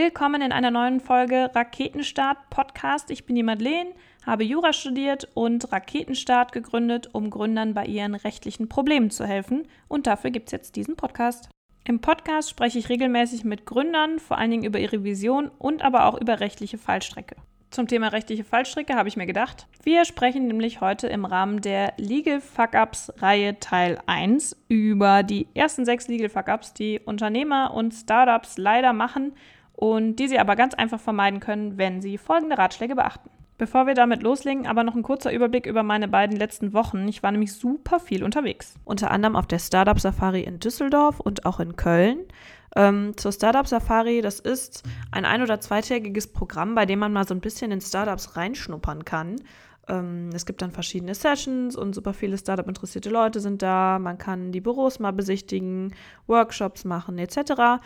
Willkommen in einer neuen Folge Raketenstart Podcast. Ich bin die Madeleine, habe Jura studiert und Raketenstart gegründet, um Gründern bei ihren rechtlichen Problemen zu helfen. Und dafür gibt es jetzt diesen Podcast. Im Podcast spreche ich regelmäßig mit Gründern, vor allen Dingen über ihre Vision und aber auch über rechtliche Fallstrecke. Zum Thema rechtliche Fallstricke habe ich mir gedacht. Wir sprechen nämlich heute im Rahmen der Legal Fuck-Ups Reihe Teil 1 über die ersten sechs Legal Fuck-Ups, die Unternehmer und Startups leider machen und die sie aber ganz einfach vermeiden können, wenn sie folgende Ratschläge beachten. Bevor wir damit loslegen, aber noch ein kurzer Überblick über meine beiden letzten Wochen. Ich war nämlich super viel unterwegs. Unter anderem auf der Startup Safari in Düsseldorf und auch in Köln. Ähm, zur Startup Safari, das ist ein ein- oder zweitägiges Programm, bei dem man mal so ein bisschen in Startups reinschnuppern kann. Ähm, es gibt dann verschiedene Sessions und super viele Startup-interessierte Leute sind da. Man kann die Büros mal besichtigen, Workshops machen etc.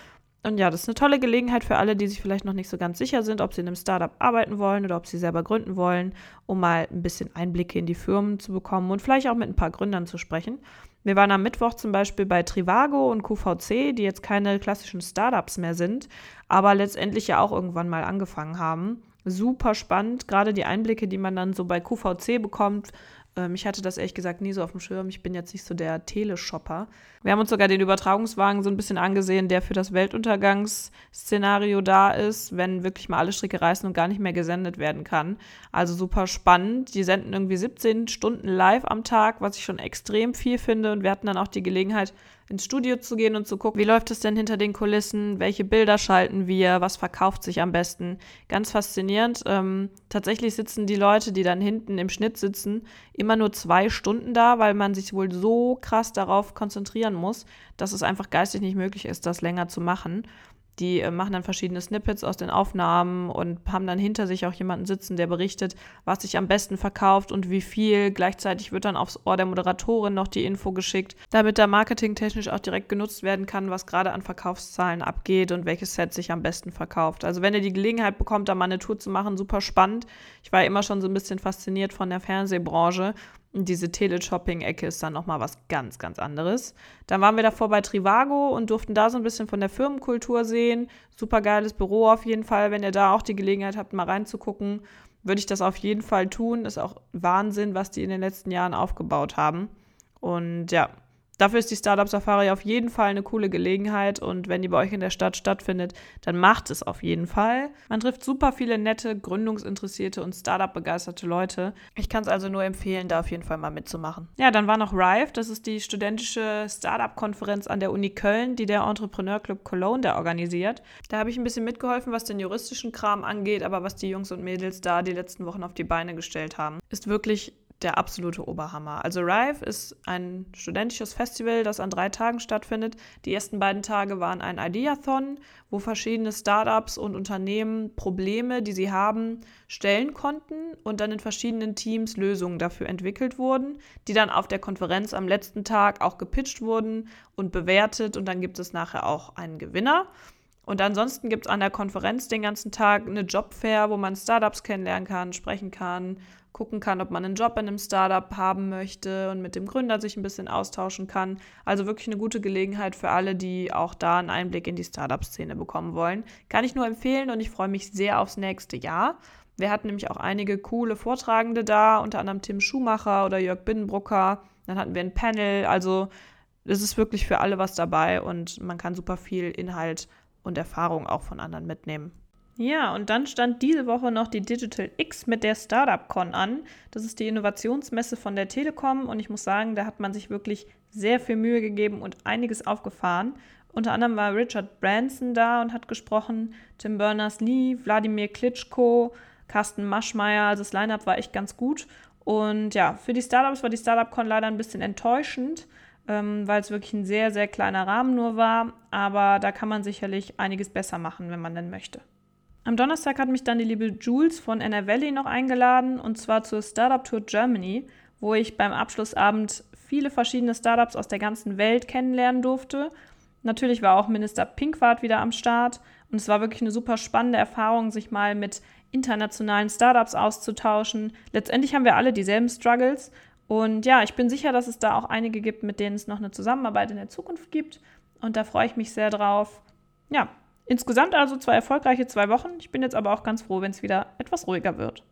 Und ja, das ist eine tolle Gelegenheit für alle, die sich vielleicht noch nicht so ganz sicher sind, ob sie in einem Startup arbeiten wollen oder ob sie selber gründen wollen, um mal ein bisschen Einblicke in die Firmen zu bekommen und vielleicht auch mit ein paar Gründern zu sprechen. Wir waren am Mittwoch zum Beispiel bei Trivago und QVC, die jetzt keine klassischen Startups mehr sind, aber letztendlich ja auch irgendwann mal angefangen haben. Super spannend, gerade die Einblicke, die man dann so bei QVC bekommt. Ähm, ich hatte das ehrlich gesagt nie so auf dem Schirm. Ich bin jetzt nicht so der Teleshopper. Wir haben uns sogar den Übertragungswagen so ein bisschen angesehen, der für das Weltuntergangsszenario da ist, wenn wirklich mal alle Stricke reißen und gar nicht mehr gesendet werden kann. Also super spannend. Die senden irgendwie 17 Stunden live am Tag, was ich schon extrem viel finde. Und wir hatten dann auch die Gelegenheit, ins Studio zu gehen und zu gucken, wie läuft es denn hinter den Kulissen, welche Bilder schalten wir, was verkauft sich am besten. Ganz faszinierend. Ähm, tatsächlich sitzen die Leute, die dann hinten im Schnitt sitzen, immer nur zwei Stunden da, weil man sich wohl so krass darauf konzentrieren muss, dass es einfach geistig nicht möglich ist, das länger zu machen. Die äh, machen dann verschiedene Snippets aus den Aufnahmen und haben dann hinter sich auch jemanden sitzen, der berichtet, was sich am besten verkauft und wie viel. Gleichzeitig wird dann aufs Ohr der Moderatorin noch die Info geschickt, damit da marketingtechnisch auch direkt genutzt werden kann, was gerade an Verkaufszahlen abgeht und welches Set sich am besten verkauft. Also wenn ihr die Gelegenheit bekommt, da mal eine Tour zu machen, super spannend. Ich war immer schon so ein bisschen fasziniert von der Fernsehbranche und diese Teleshopping-Ecke ist dann nochmal was ganz, ganz anderes. Dann waren wir davor bei Trivago und durften da so ein bisschen von der Firmenkultur sehen. Super geiles Büro auf jeden Fall. Wenn ihr da auch die Gelegenheit habt, mal reinzugucken, würde ich das auf jeden Fall tun. Ist auch Wahnsinn, was die in den letzten Jahren aufgebaut haben. Und ja, Dafür ist die Startup Safari auf jeden Fall eine coole Gelegenheit und wenn die bei euch in der Stadt stattfindet, dann macht es auf jeden Fall. Man trifft super viele nette, gründungsinteressierte und Startup-begeisterte Leute. Ich kann es also nur empfehlen, da auf jeden Fall mal mitzumachen. Ja, dann war noch RIVE, das ist die studentische Startup-Konferenz an der Uni Köln, die der Entrepreneur Club Cologne da organisiert. Da habe ich ein bisschen mitgeholfen, was den juristischen Kram angeht, aber was die Jungs und Mädels da die letzten Wochen auf die Beine gestellt haben, ist wirklich der absolute Oberhammer. Also Rive ist ein studentisches Festival, das an drei Tagen stattfindet. Die ersten beiden Tage waren ein Ideathon, wo verschiedene Startups und Unternehmen Probleme, die sie haben, stellen konnten und dann in verschiedenen Teams Lösungen dafür entwickelt wurden, die dann auf der Konferenz am letzten Tag auch gepitcht wurden und bewertet und dann gibt es nachher auch einen Gewinner. Und ansonsten gibt es an der Konferenz den ganzen Tag eine Jobfair, wo man Startups kennenlernen kann, sprechen kann, gucken kann, ob man einen Job in einem Startup haben möchte und mit dem Gründer sich ein bisschen austauschen kann. Also wirklich eine gute Gelegenheit für alle, die auch da einen Einblick in die Startup-Szene bekommen wollen. Kann ich nur empfehlen und ich freue mich sehr aufs nächste Jahr. Wir hatten nämlich auch einige coole Vortragende da, unter anderem Tim Schumacher oder Jörg Binnenbrucker. Dann hatten wir ein Panel. Also es ist wirklich für alle was dabei und man kann super viel Inhalt und Erfahrung auch von anderen mitnehmen. Ja, und dann stand diese Woche noch die Digital X mit der Startup Con an. Das ist die Innovationsmesse von der Telekom und ich muss sagen, da hat man sich wirklich sehr viel Mühe gegeben und einiges aufgefahren. Unter anderem war Richard Branson da und hat gesprochen, Tim Berners-Lee, Wladimir Klitschko, Carsten Maschmeyer. Also das Lineup war echt ganz gut. Und ja, für die Startups war die Startup Con leider ein bisschen enttäuschend, ähm, weil es wirklich ein sehr, sehr kleiner Rahmen nur war. Aber da kann man sicherlich einiges besser machen, wenn man denn möchte. Am Donnerstag hat mich dann die liebe Jules von NR noch eingeladen und zwar zur Startup Tour Germany, wo ich beim Abschlussabend viele verschiedene Startups aus der ganzen Welt kennenlernen durfte. Natürlich war auch Minister Pinkwart wieder am Start und es war wirklich eine super spannende Erfahrung, sich mal mit internationalen Startups auszutauschen. Letztendlich haben wir alle dieselben Struggles und ja, ich bin sicher, dass es da auch einige gibt, mit denen es noch eine Zusammenarbeit in der Zukunft gibt und da freue ich mich sehr drauf. Ja, Insgesamt also zwei erfolgreiche zwei Wochen. Ich bin jetzt aber auch ganz froh, wenn es wieder etwas ruhiger wird.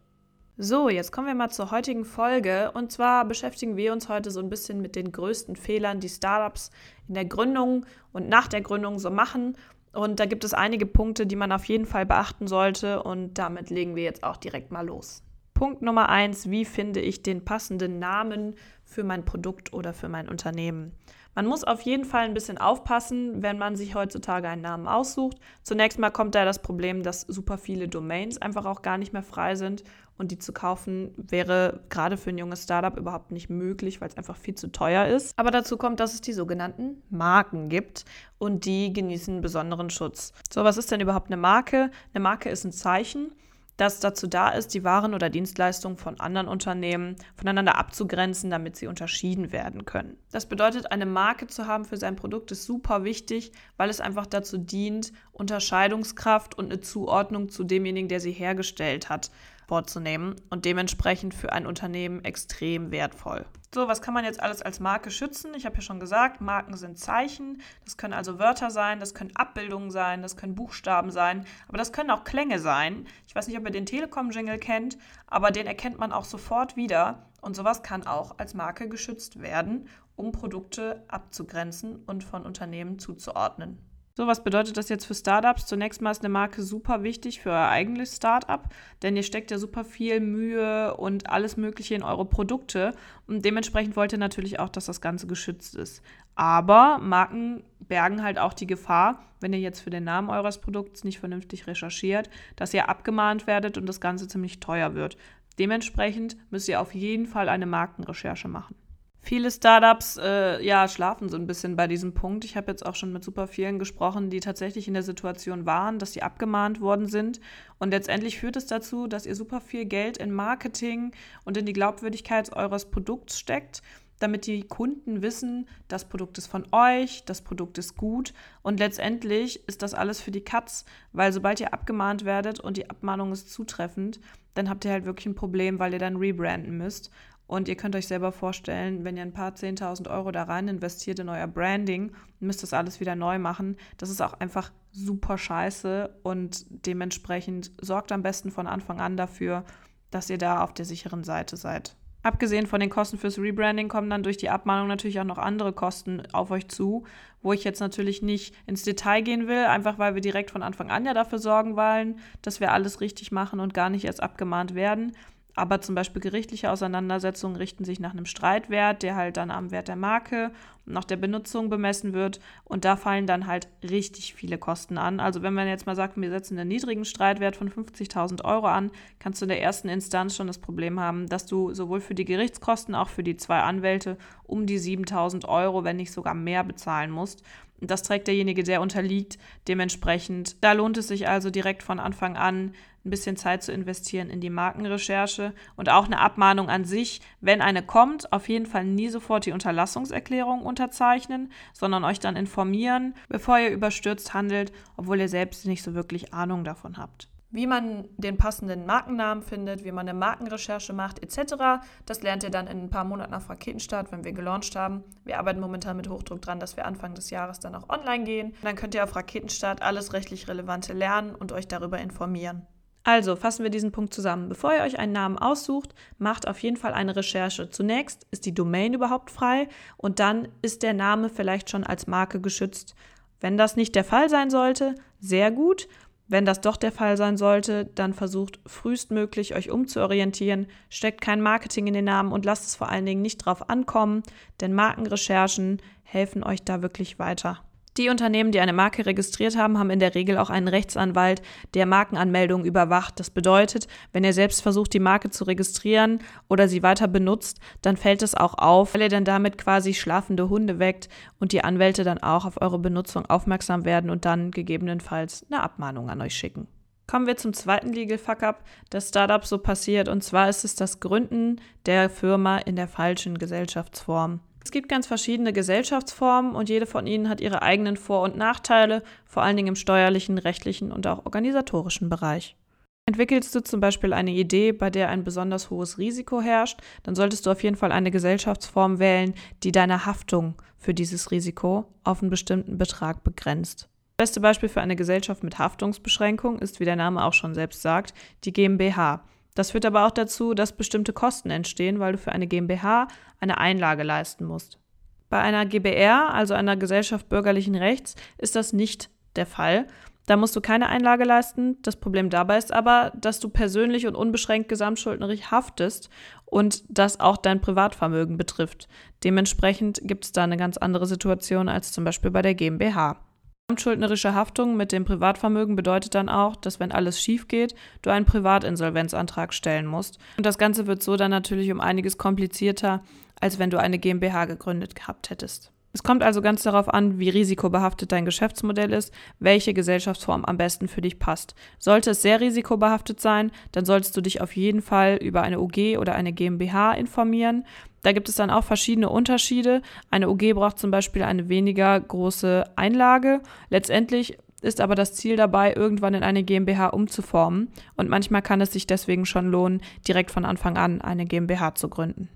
So, jetzt kommen wir mal zur heutigen Folge. Und zwar beschäftigen wir uns heute so ein bisschen mit den größten Fehlern, die Startups in der Gründung und nach der Gründung so machen. Und da gibt es einige Punkte, die man auf jeden Fall beachten sollte. Und damit legen wir jetzt auch direkt mal los. Punkt Nummer eins, wie finde ich den passenden Namen für mein Produkt oder für mein Unternehmen? Man muss auf jeden Fall ein bisschen aufpassen, wenn man sich heutzutage einen Namen aussucht. Zunächst mal kommt da das Problem, dass super viele Domains einfach auch gar nicht mehr frei sind und die zu kaufen wäre gerade für ein junges Startup überhaupt nicht möglich, weil es einfach viel zu teuer ist. Aber dazu kommt, dass es die sogenannten Marken gibt und die genießen besonderen Schutz. So, was ist denn überhaupt eine Marke? Eine Marke ist ein Zeichen das dazu da ist, die Waren oder Dienstleistungen von anderen Unternehmen voneinander abzugrenzen, damit sie unterschieden werden können. Das bedeutet, eine Marke zu haben für sein Produkt ist super wichtig, weil es einfach dazu dient, Unterscheidungskraft und eine Zuordnung zu demjenigen, der sie hergestellt hat, vorzunehmen und dementsprechend für ein Unternehmen extrem wertvoll. So, was kann man jetzt alles als Marke schützen? Ich habe ja schon gesagt, Marken sind Zeichen. Das können also Wörter sein, das können Abbildungen sein, das können Buchstaben sein, aber das können auch Klänge sein. Ich weiß nicht, ob ihr den Telekom-Jingle kennt, aber den erkennt man auch sofort wieder. Und sowas kann auch als Marke geschützt werden, um Produkte abzugrenzen und von Unternehmen zuzuordnen. So, was bedeutet das jetzt für Startups? Zunächst mal ist eine Marke super wichtig für euer eigenes Startup, denn ihr steckt ja super viel Mühe und alles Mögliche in eure Produkte und dementsprechend wollt ihr natürlich auch, dass das Ganze geschützt ist. Aber Marken bergen halt auch die Gefahr, wenn ihr jetzt für den Namen eures Produkts nicht vernünftig recherchiert, dass ihr abgemahnt werdet und das Ganze ziemlich teuer wird. Dementsprechend müsst ihr auf jeden Fall eine Markenrecherche machen. Viele Startups äh, ja, schlafen so ein bisschen bei diesem Punkt. Ich habe jetzt auch schon mit super vielen gesprochen, die tatsächlich in der Situation waren, dass sie abgemahnt worden sind. Und letztendlich führt es dazu, dass ihr super viel Geld in Marketing und in die Glaubwürdigkeit eures Produkts steckt, damit die Kunden wissen, das Produkt ist von euch, das Produkt ist gut. Und letztendlich ist das alles für die Katz, weil sobald ihr abgemahnt werdet und die Abmahnung ist zutreffend, dann habt ihr halt wirklich ein Problem, weil ihr dann rebranden müsst. Und ihr könnt euch selber vorstellen, wenn ihr ein paar 10.000 Euro da rein investiert in euer Branding, müsst das alles wieder neu machen. Das ist auch einfach super scheiße und dementsprechend sorgt am besten von Anfang an dafür, dass ihr da auf der sicheren Seite seid. Abgesehen von den Kosten fürs Rebranding kommen dann durch die Abmahnung natürlich auch noch andere Kosten auf euch zu, wo ich jetzt natürlich nicht ins Detail gehen will, einfach weil wir direkt von Anfang an ja dafür sorgen wollen, dass wir alles richtig machen und gar nicht erst abgemahnt werden. Aber zum Beispiel gerichtliche Auseinandersetzungen richten sich nach einem Streitwert, der halt dann am Wert der Marke und nach der Benutzung bemessen wird. Und da fallen dann halt richtig viele Kosten an. Also wenn man jetzt mal sagt, wir setzen einen niedrigen Streitwert von 50.000 Euro an, kannst du in der ersten Instanz schon das Problem haben, dass du sowohl für die Gerichtskosten, auch für die zwei Anwälte um die 7.000 Euro, wenn nicht sogar mehr bezahlen musst. Das trägt derjenige, der unterliegt. Dementsprechend, da lohnt es sich also direkt von Anfang an, ein bisschen Zeit zu investieren in die Markenrecherche und auch eine Abmahnung an sich, wenn eine kommt, auf jeden Fall nie sofort die Unterlassungserklärung unterzeichnen, sondern euch dann informieren, bevor ihr überstürzt handelt, obwohl ihr selbst nicht so wirklich Ahnung davon habt. Wie man den passenden Markennamen findet, wie man eine Markenrecherche macht, etc., das lernt ihr dann in ein paar Monaten nach Raketenstart, wenn wir gelauncht haben. Wir arbeiten momentan mit Hochdruck dran, dass wir Anfang des Jahres dann auch online gehen. Dann könnt ihr auf Raketenstart alles rechtlich Relevante lernen und euch darüber informieren. Also fassen wir diesen Punkt zusammen. Bevor ihr euch einen Namen aussucht, macht auf jeden Fall eine Recherche. Zunächst ist die Domain überhaupt frei und dann ist der Name vielleicht schon als Marke geschützt. Wenn das nicht der Fall sein sollte, sehr gut. Wenn das doch der Fall sein sollte, dann versucht frühestmöglich euch umzuorientieren, steckt kein Marketing in den Namen und lasst es vor allen Dingen nicht drauf ankommen, denn Markenrecherchen helfen euch da wirklich weiter. Die Unternehmen, die eine Marke registriert haben, haben in der Regel auch einen Rechtsanwalt, der Markenanmeldungen überwacht. Das bedeutet, wenn ihr selbst versucht, die Marke zu registrieren oder sie weiter benutzt, dann fällt es auch auf, weil ihr dann damit quasi schlafende Hunde weckt und die Anwälte dann auch auf eure Benutzung aufmerksam werden und dann gegebenenfalls eine Abmahnung an euch schicken. Kommen wir zum zweiten Legal Fuck-up, das Startup so passiert, und zwar ist es das Gründen der Firma in der falschen Gesellschaftsform. Es gibt ganz verschiedene Gesellschaftsformen und jede von ihnen hat ihre eigenen Vor- und Nachteile, vor allen Dingen im steuerlichen, rechtlichen und auch organisatorischen Bereich. Entwickelst du zum Beispiel eine Idee, bei der ein besonders hohes Risiko herrscht, dann solltest du auf jeden Fall eine Gesellschaftsform wählen, die deine Haftung für dieses Risiko auf einen bestimmten Betrag begrenzt. Beste Beispiel für eine Gesellschaft mit Haftungsbeschränkung ist, wie der Name auch schon selbst sagt, die GmbH. Das führt aber auch dazu, dass bestimmte Kosten entstehen, weil du für eine GmbH eine Einlage leisten musst. Bei einer GBR, also einer Gesellschaft bürgerlichen Rechts, ist das nicht der Fall. Da musst du keine Einlage leisten. Das Problem dabei ist aber, dass du persönlich und unbeschränkt gesamtschuldnerig haftest und das auch dein Privatvermögen betrifft. Dementsprechend gibt es da eine ganz andere Situation als zum Beispiel bei der GmbH. Gesamtschuldnerische Haftung mit dem Privatvermögen bedeutet dann auch, dass wenn alles schief geht, du einen Privatinsolvenzantrag stellen musst. Und das Ganze wird so dann natürlich um einiges komplizierter, als wenn du eine GmbH gegründet gehabt hättest. Es kommt also ganz darauf an, wie risikobehaftet dein Geschäftsmodell ist, welche Gesellschaftsform am besten für dich passt. Sollte es sehr risikobehaftet sein, dann solltest du dich auf jeden Fall über eine UG oder eine GmbH informieren. Da gibt es dann auch verschiedene Unterschiede. Eine UG braucht zum Beispiel eine weniger große Einlage. Letztendlich ist aber das Ziel dabei, irgendwann in eine GmbH umzuformen. Und manchmal kann es sich deswegen schon lohnen, direkt von Anfang an eine GmbH zu gründen.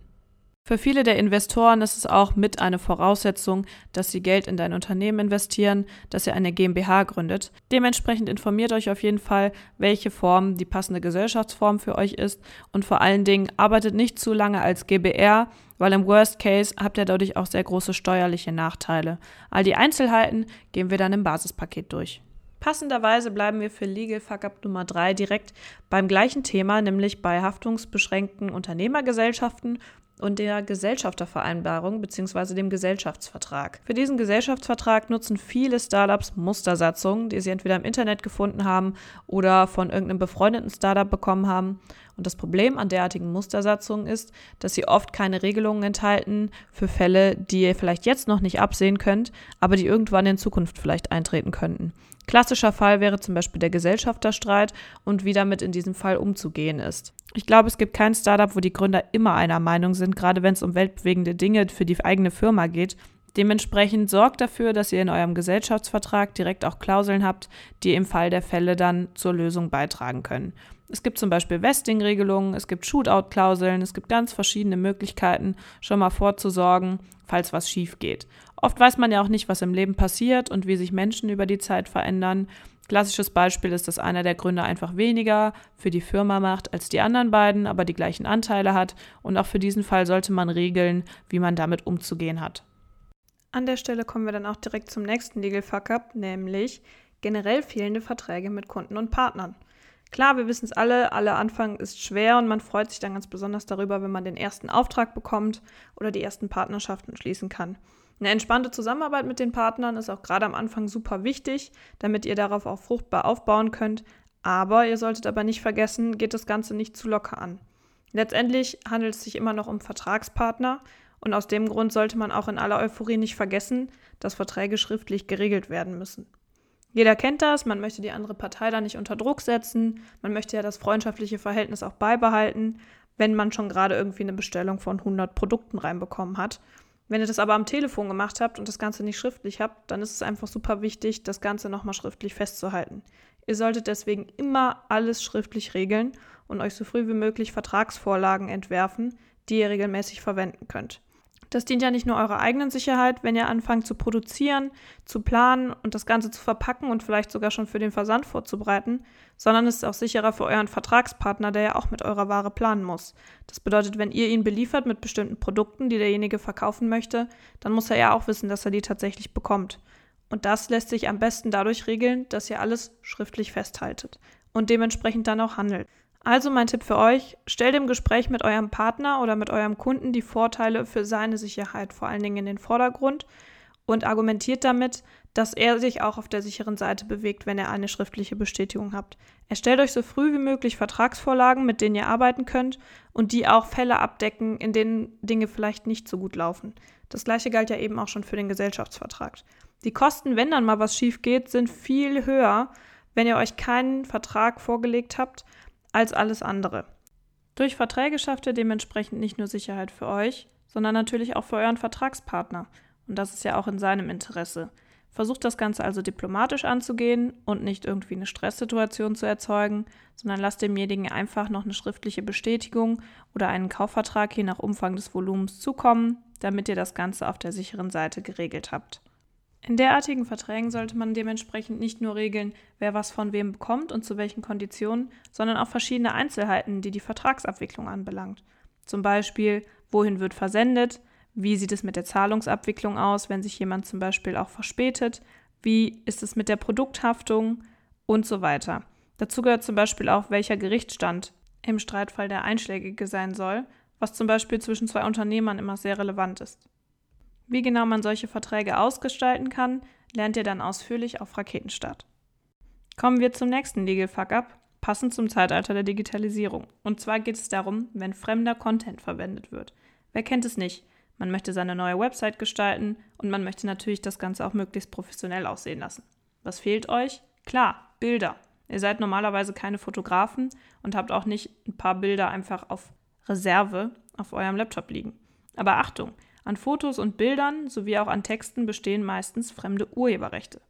Für viele der Investoren ist es auch mit eine Voraussetzung, dass sie Geld in dein Unternehmen investieren, dass ihr eine GmbH gründet. Dementsprechend informiert euch auf jeden Fall, welche Form die passende Gesellschaftsform für euch ist und vor allen Dingen arbeitet nicht zu lange als GBR, weil im Worst Case habt ihr dadurch auch sehr große steuerliche Nachteile. All die Einzelheiten gehen wir dann im Basispaket durch. Passenderweise bleiben wir für Legal Fuck Up Nummer 3 direkt beim gleichen Thema, nämlich bei haftungsbeschränkten Unternehmergesellschaften und der Gesellschaftervereinbarung bzw. dem Gesellschaftsvertrag. Für diesen Gesellschaftsvertrag nutzen viele Startups Mustersatzungen, die sie entweder im Internet gefunden haben oder von irgendeinem befreundeten Startup bekommen haben. Und das Problem an derartigen Mustersatzungen ist, dass sie oft keine Regelungen enthalten für Fälle, die ihr vielleicht jetzt noch nicht absehen könnt, aber die irgendwann in Zukunft vielleicht eintreten könnten. Klassischer Fall wäre zum Beispiel der Gesellschafterstreit und wie damit in diesem Fall umzugehen ist. Ich glaube, es gibt kein Startup, wo die Gründer immer einer Meinung sind, gerade wenn es um weltbewegende Dinge für die eigene Firma geht. Dementsprechend sorgt dafür, dass ihr in eurem Gesellschaftsvertrag direkt auch Klauseln habt, die im Fall der Fälle dann zur Lösung beitragen können. Es gibt zum Beispiel Vesting-Regelungen, es gibt Shootout-Klauseln, es gibt ganz verschiedene Möglichkeiten, schon mal vorzusorgen, falls was schief geht. Oft weiß man ja auch nicht, was im Leben passiert und wie sich Menschen über die Zeit verändern. Klassisches Beispiel ist, dass einer der Gründer einfach weniger für die Firma macht als die anderen beiden, aber die gleichen Anteile hat. Und auch für diesen Fall sollte man regeln, wie man damit umzugehen hat. An der Stelle kommen wir dann auch direkt zum nächsten Legal Fuck-up, nämlich generell fehlende Verträge mit Kunden und Partnern. Klar, wir wissen es alle, alle Anfang ist schwer und man freut sich dann ganz besonders darüber, wenn man den ersten Auftrag bekommt oder die ersten Partnerschaften schließen kann. Eine entspannte Zusammenarbeit mit den Partnern ist auch gerade am Anfang super wichtig, damit ihr darauf auch fruchtbar aufbauen könnt. Aber ihr solltet aber nicht vergessen, geht das Ganze nicht zu locker an. Letztendlich handelt es sich immer noch um Vertragspartner und aus dem Grund sollte man auch in aller Euphorie nicht vergessen, dass Verträge schriftlich geregelt werden müssen. Jeder kennt das, man möchte die andere Partei da nicht unter Druck setzen, man möchte ja das freundschaftliche Verhältnis auch beibehalten, wenn man schon gerade irgendwie eine Bestellung von 100 Produkten reinbekommen hat. Wenn ihr das aber am Telefon gemacht habt und das Ganze nicht schriftlich habt, dann ist es einfach super wichtig, das Ganze nochmal schriftlich festzuhalten. Ihr solltet deswegen immer alles schriftlich regeln und euch so früh wie möglich Vertragsvorlagen entwerfen, die ihr regelmäßig verwenden könnt. Das dient ja nicht nur eurer eigenen Sicherheit, wenn ihr anfangt zu produzieren, zu planen und das Ganze zu verpacken und vielleicht sogar schon für den Versand vorzubereiten, sondern es ist auch sicherer für euren Vertragspartner, der ja auch mit eurer Ware planen muss. Das bedeutet, wenn ihr ihn beliefert mit bestimmten Produkten, die derjenige verkaufen möchte, dann muss er ja auch wissen, dass er die tatsächlich bekommt. Und das lässt sich am besten dadurch regeln, dass ihr alles schriftlich festhaltet und dementsprechend dann auch handelt. Also mein Tipp für euch, stellt im Gespräch mit eurem Partner oder mit eurem Kunden die Vorteile für seine Sicherheit vor allen Dingen in den Vordergrund und argumentiert damit, dass er sich auch auf der sicheren Seite bewegt, wenn er eine schriftliche Bestätigung habt. Erstellt euch so früh wie möglich Vertragsvorlagen, mit denen ihr arbeiten könnt und die auch Fälle abdecken, in denen Dinge vielleicht nicht so gut laufen. Das gleiche galt ja eben auch schon für den Gesellschaftsvertrag. Die Kosten, wenn dann mal was schief geht, sind viel höher, wenn ihr euch keinen Vertrag vorgelegt habt als alles andere. Durch Verträge schafft ihr dementsprechend nicht nur Sicherheit für euch, sondern natürlich auch für euren Vertragspartner. Und das ist ja auch in seinem Interesse. Versucht das Ganze also diplomatisch anzugehen und nicht irgendwie eine Stresssituation zu erzeugen, sondern lasst demjenigen einfach noch eine schriftliche Bestätigung oder einen Kaufvertrag je nach Umfang des Volumens zukommen, damit ihr das Ganze auf der sicheren Seite geregelt habt. In derartigen Verträgen sollte man dementsprechend nicht nur regeln, wer was von wem bekommt und zu welchen Konditionen, sondern auch verschiedene Einzelheiten, die die Vertragsabwicklung anbelangt. Zum Beispiel, wohin wird versendet, wie sieht es mit der Zahlungsabwicklung aus, wenn sich jemand zum Beispiel auch verspätet, wie ist es mit der Produkthaftung und so weiter. Dazu gehört zum Beispiel auch, welcher Gerichtsstand im Streitfall der einschlägige sein soll, was zum Beispiel zwischen zwei Unternehmern immer sehr relevant ist. Wie genau man solche Verträge ausgestalten kann, lernt ihr dann ausführlich auf Raketenstart. Kommen wir zum nächsten Legal Fuck-Up, passend zum Zeitalter der Digitalisierung. Und zwar geht es darum, wenn fremder Content verwendet wird. Wer kennt es nicht? Man möchte seine neue Website gestalten und man möchte natürlich das Ganze auch möglichst professionell aussehen lassen. Was fehlt euch? Klar, Bilder. Ihr seid normalerweise keine Fotografen und habt auch nicht ein paar Bilder einfach auf Reserve auf eurem Laptop liegen. Aber Achtung, an Fotos und Bildern sowie auch an Texten bestehen meistens fremde Urheberrechte.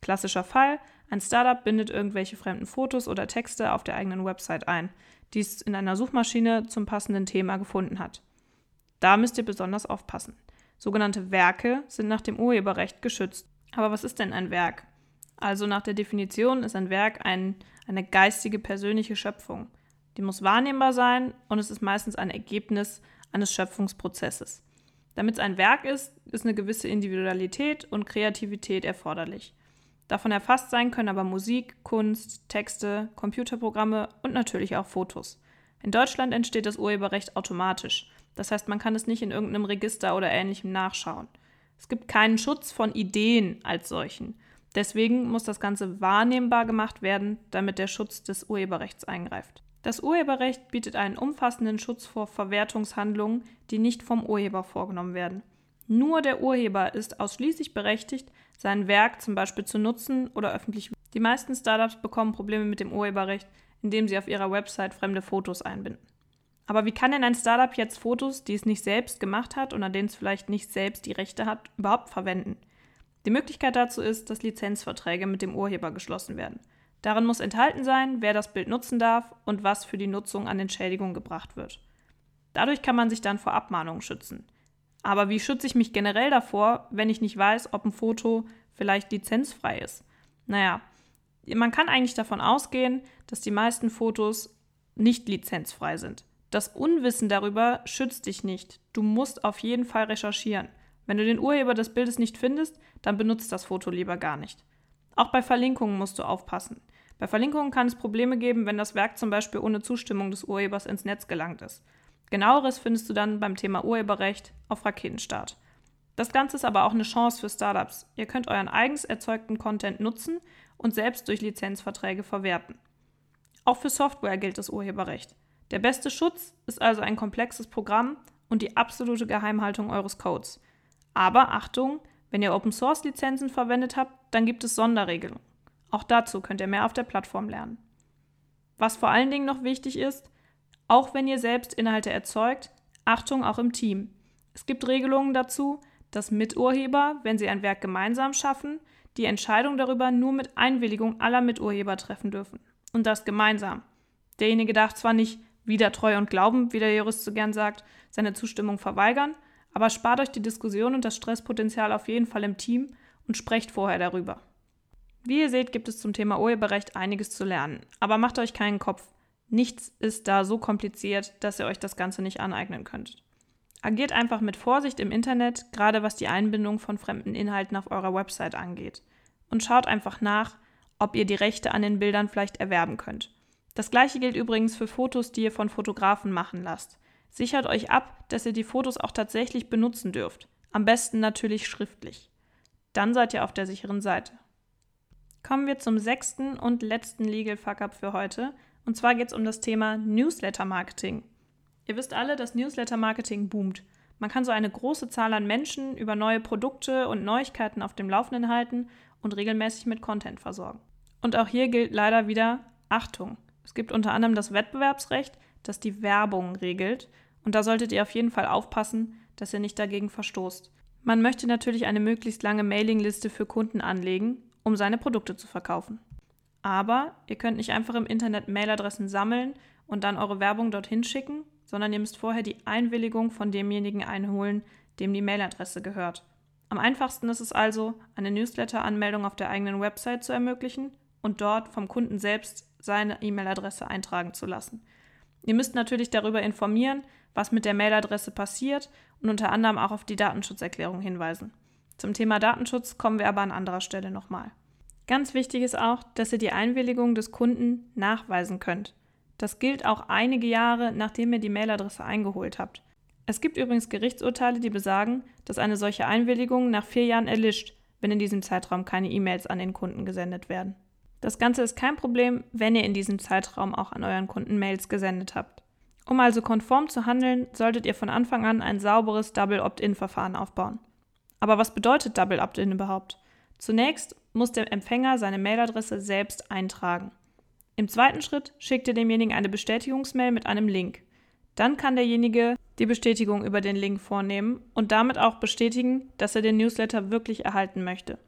Klassischer Fall: Ein Startup bindet irgendwelche fremden Fotos oder Texte auf der eigenen Website ein, die es in einer Suchmaschine zum passenden Thema gefunden hat. Da müsst ihr besonders aufpassen. Sogenannte Werke sind nach dem Urheberrecht geschützt. Aber was ist denn ein Werk? Also nach der Definition ist ein Werk ein, eine geistige, persönliche Schöpfung. Die muss wahrnehmbar sein und es ist meistens ein Ergebnis eines Schöpfungsprozesses. Damit es ein Werk ist, ist eine gewisse Individualität und Kreativität erforderlich. Davon erfasst sein können aber Musik, Kunst, Texte, Computerprogramme und natürlich auch Fotos. In Deutschland entsteht das Urheberrecht automatisch. Das heißt, man kann es nicht in irgendeinem Register oder ähnlichem nachschauen. Es gibt keinen Schutz von Ideen als solchen. Deswegen muss das Ganze wahrnehmbar gemacht werden, damit der Schutz des Urheberrechts eingreift. Das Urheberrecht bietet einen umfassenden Schutz vor Verwertungshandlungen, die nicht vom Urheber vorgenommen werden. Nur der Urheber ist ausschließlich berechtigt, sein Werk zum Beispiel zu nutzen oder öffentlich. Die meisten Startups bekommen Probleme mit dem Urheberrecht, indem sie auf ihrer Website fremde Fotos einbinden. Aber wie kann denn ein Startup jetzt Fotos, die es nicht selbst gemacht hat und an denen es vielleicht nicht selbst die Rechte hat, überhaupt verwenden? Die Möglichkeit dazu ist, dass Lizenzverträge mit dem Urheber geschlossen werden. Darin muss enthalten sein, wer das Bild nutzen darf und was für die Nutzung an Entschädigung gebracht wird. Dadurch kann man sich dann vor Abmahnungen schützen. Aber wie schütze ich mich generell davor, wenn ich nicht weiß, ob ein Foto vielleicht lizenzfrei ist? Naja, man kann eigentlich davon ausgehen, dass die meisten Fotos nicht lizenzfrei sind. Das Unwissen darüber schützt dich nicht. Du musst auf jeden Fall recherchieren. Wenn du den Urheber des Bildes nicht findest, dann benutzt das Foto lieber gar nicht. Auch bei Verlinkungen musst du aufpassen. Bei Verlinkungen kann es Probleme geben, wenn das Werk zum Beispiel ohne Zustimmung des Urhebers ins Netz gelangt ist. Genaueres findest du dann beim Thema Urheberrecht auf Raketenstart. Das Ganze ist aber auch eine Chance für Startups. Ihr könnt euren eigens erzeugten Content nutzen und selbst durch Lizenzverträge verwerten. Auch für Software gilt das Urheberrecht. Der beste Schutz ist also ein komplexes Programm und die absolute Geheimhaltung eures Codes. Aber Achtung, wenn ihr Open Source Lizenzen verwendet habt, dann gibt es Sonderregelungen. Auch dazu könnt ihr mehr auf der Plattform lernen. Was vor allen Dingen noch wichtig ist, auch wenn ihr selbst Inhalte erzeugt, Achtung auch im Team. Es gibt Regelungen dazu, dass Miturheber, wenn sie ein Werk gemeinsam schaffen, die Entscheidung darüber nur mit Einwilligung aller Miturheber treffen dürfen. Und das gemeinsam. Derjenige darf zwar nicht wieder treu und glauben, wie der Jurist so gern sagt, seine Zustimmung verweigern, aber spart euch die Diskussion und das Stresspotenzial auf jeden Fall im Team und sprecht vorher darüber. Wie ihr seht, gibt es zum Thema Urheberrecht einiges zu lernen. Aber macht euch keinen Kopf. Nichts ist da so kompliziert, dass ihr euch das Ganze nicht aneignen könnt. Agiert einfach mit Vorsicht im Internet, gerade was die Einbindung von fremden Inhalten auf eurer Website angeht. Und schaut einfach nach, ob ihr die Rechte an den Bildern vielleicht erwerben könnt. Das gleiche gilt übrigens für Fotos, die ihr von Fotografen machen lasst. Sichert euch ab, dass ihr die Fotos auch tatsächlich benutzen dürft. Am besten natürlich schriftlich. Dann seid ihr auf der sicheren Seite. Kommen wir zum sechsten und letzten Legal Fuck-Up für heute. Und zwar geht es um das Thema Newsletter-Marketing. Ihr wisst alle, dass Newsletter-Marketing boomt. Man kann so eine große Zahl an Menschen über neue Produkte und Neuigkeiten auf dem Laufenden halten und regelmäßig mit Content versorgen. Und auch hier gilt leider wieder Achtung. Es gibt unter anderem das Wettbewerbsrecht, das die Werbung regelt. Und da solltet ihr auf jeden Fall aufpassen, dass ihr nicht dagegen verstoßt. Man möchte natürlich eine möglichst lange Mailingliste für Kunden anlegen um seine Produkte zu verkaufen. Aber ihr könnt nicht einfach im Internet Mailadressen sammeln und dann eure Werbung dorthin schicken, sondern ihr müsst vorher die Einwilligung von demjenigen einholen, dem die Mailadresse gehört. Am einfachsten ist es also, eine Newsletter-Anmeldung auf der eigenen Website zu ermöglichen und dort vom Kunden selbst seine E-Mail-Adresse eintragen zu lassen. Ihr müsst natürlich darüber informieren, was mit der Mailadresse passiert und unter anderem auch auf die Datenschutzerklärung hinweisen. Zum Thema Datenschutz kommen wir aber an anderer Stelle nochmal. Ganz wichtig ist auch, dass ihr die Einwilligung des Kunden nachweisen könnt. Das gilt auch einige Jahre, nachdem ihr die Mailadresse eingeholt habt. Es gibt übrigens Gerichtsurteile, die besagen, dass eine solche Einwilligung nach vier Jahren erlischt, wenn in diesem Zeitraum keine E-Mails an den Kunden gesendet werden. Das Ganze ist kein Problem, wenn ihr in diesem Zeitraum auch an euren Kunden Mails gesendet habt. Um also konform zu handeln, solltet ihr von Anfang an ein sauberes Double Opt-in-Verfahren aufbauen. Aber was bedeutet Double Opt-in überhaupt? Zunächst muss der Empfänger seine Mailadresse selbst eintragen. Im zweiten Schritt schickt ihr demjenigen eine Bestätigungsmail mit einem Link. Dann kann derjenige die Bestätigung über den Link vornehmen und damit auch bestätigen, dass er den Newsletter wirklich erhalten möchte.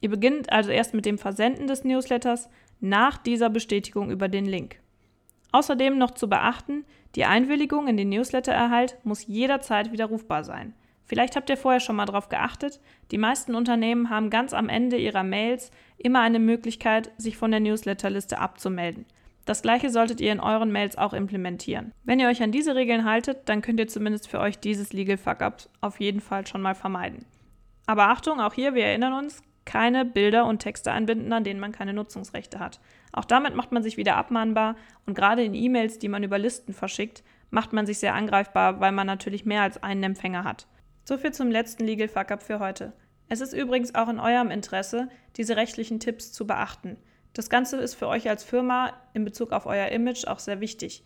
Ihr beginnt also erst mit dem Versenden des Newsletters nach dieser Bestätigung über den Link. Außerdem noch zu beachten, die Einwilligung in den Newslettererhalt muss jederzeit widerrufbar sein. Vielleicht habt ihr vorher schon mal darauf geachtet, die meisten Unternehmen haben ganz am Ende ihrer Mails immer eine Möglichkeit, sich von der Newsletterliste abzumelden. Das gleiche solltet ihr in euren Mails auch implementieren. Wenn ihr euch an diese Regeln haltet, dann könnt ihr zumindest für euch dieses Legal Fuck-up auf jeden Fall schon mal vermeiden. Aber Achtung, auch hier, wir erinnern uns, keine Bilder und Texte einbinden, an denen man keine Nutzungsrechte hat. Auch damit macht man sich wieder abmahnbar und gerade in E-Mails, die man über Listen verschickt, macht man sich sehr angreifbar, weil man natürlich mehr als einen Empfänger hat. So viel zum letzten Legal Fuck-up für heute. Es ist übrigens auch in eurem Interesse, diese rechtlichen Tipps zu beachten. Das Ganze ist für euch als Firma in Bezug auf euer Image auch sehr wichtig.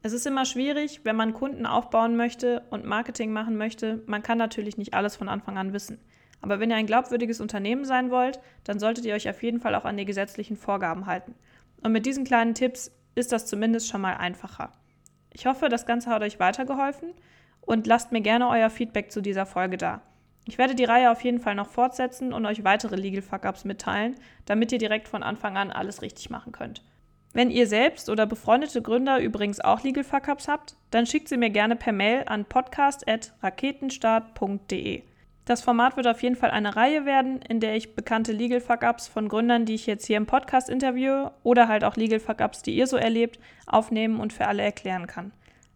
Es ist immer schwierig, wenn man Kunden aufbauen möchte und Marketing machen möchte. Man kann natürlich nicht alles von Anfang an wissen. Aber wenn ihr ein glaubwürdiges Unternehmen sein wollt, dann solltet ihr euch auf jeden Fall auch an die gesetzlichen Vorgaben halten. Und mit diesen kleinen Tipps ist das zumindest schon mal einfacher. Ich hoffe, das Ganze hat euch weitergeholfen und lasst mir gerne euer Feedback zu dieser Folge da. Ich werde die Reihe auf jeden Fall noch fortsetzen und euch weitere Legal Fuck-Ups mitteilen, damit ihr direkt von Anfang an alles richtig machen könnt. Wenn ihr selbst oder befreundete Gründer übrigens auch Legal Fuck-Ups habt, dann schickt sie mir gerne per Mail an podcast.raketenstart.de. Das Format wird auf jeden Fall eine Reihe werden, in der ich bekannte Legal Fuck-Ups von Gründern, die ich jetzt hier im Podcast interviewe, oder halt auch Legal Fuck-Ups, die ihr so erlebt, aufnehmen und für alle erklären kann.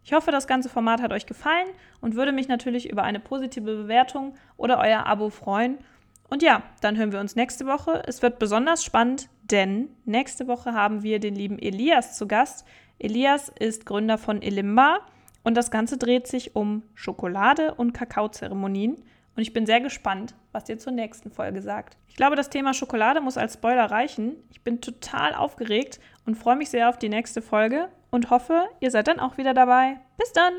Ich hoffe, das ganze Format hat euch gefallen und würde mich natürlich über eine positive Bewertung oder euer Abo freuen. Und ja, dann hören wir uns nächste Woche. Es wird besonders spannend, denn nächste Woche haben wir den lieben Elias zu Gast. Elias ist Gründer von Elimba und das Ganze dreht sich um Schokolade und Kakaozeremonien. Und ich bin sehr gespannt, was ihr zur nächsten Folge sagt. Ich glaube, das Thema Schokolade muss als Spoiler reichen. Ich bin total aufgeregt und freue mich sehr auf die nächste Folge und hoffe, ihr seid dann auch wieder dabei. Bis dann!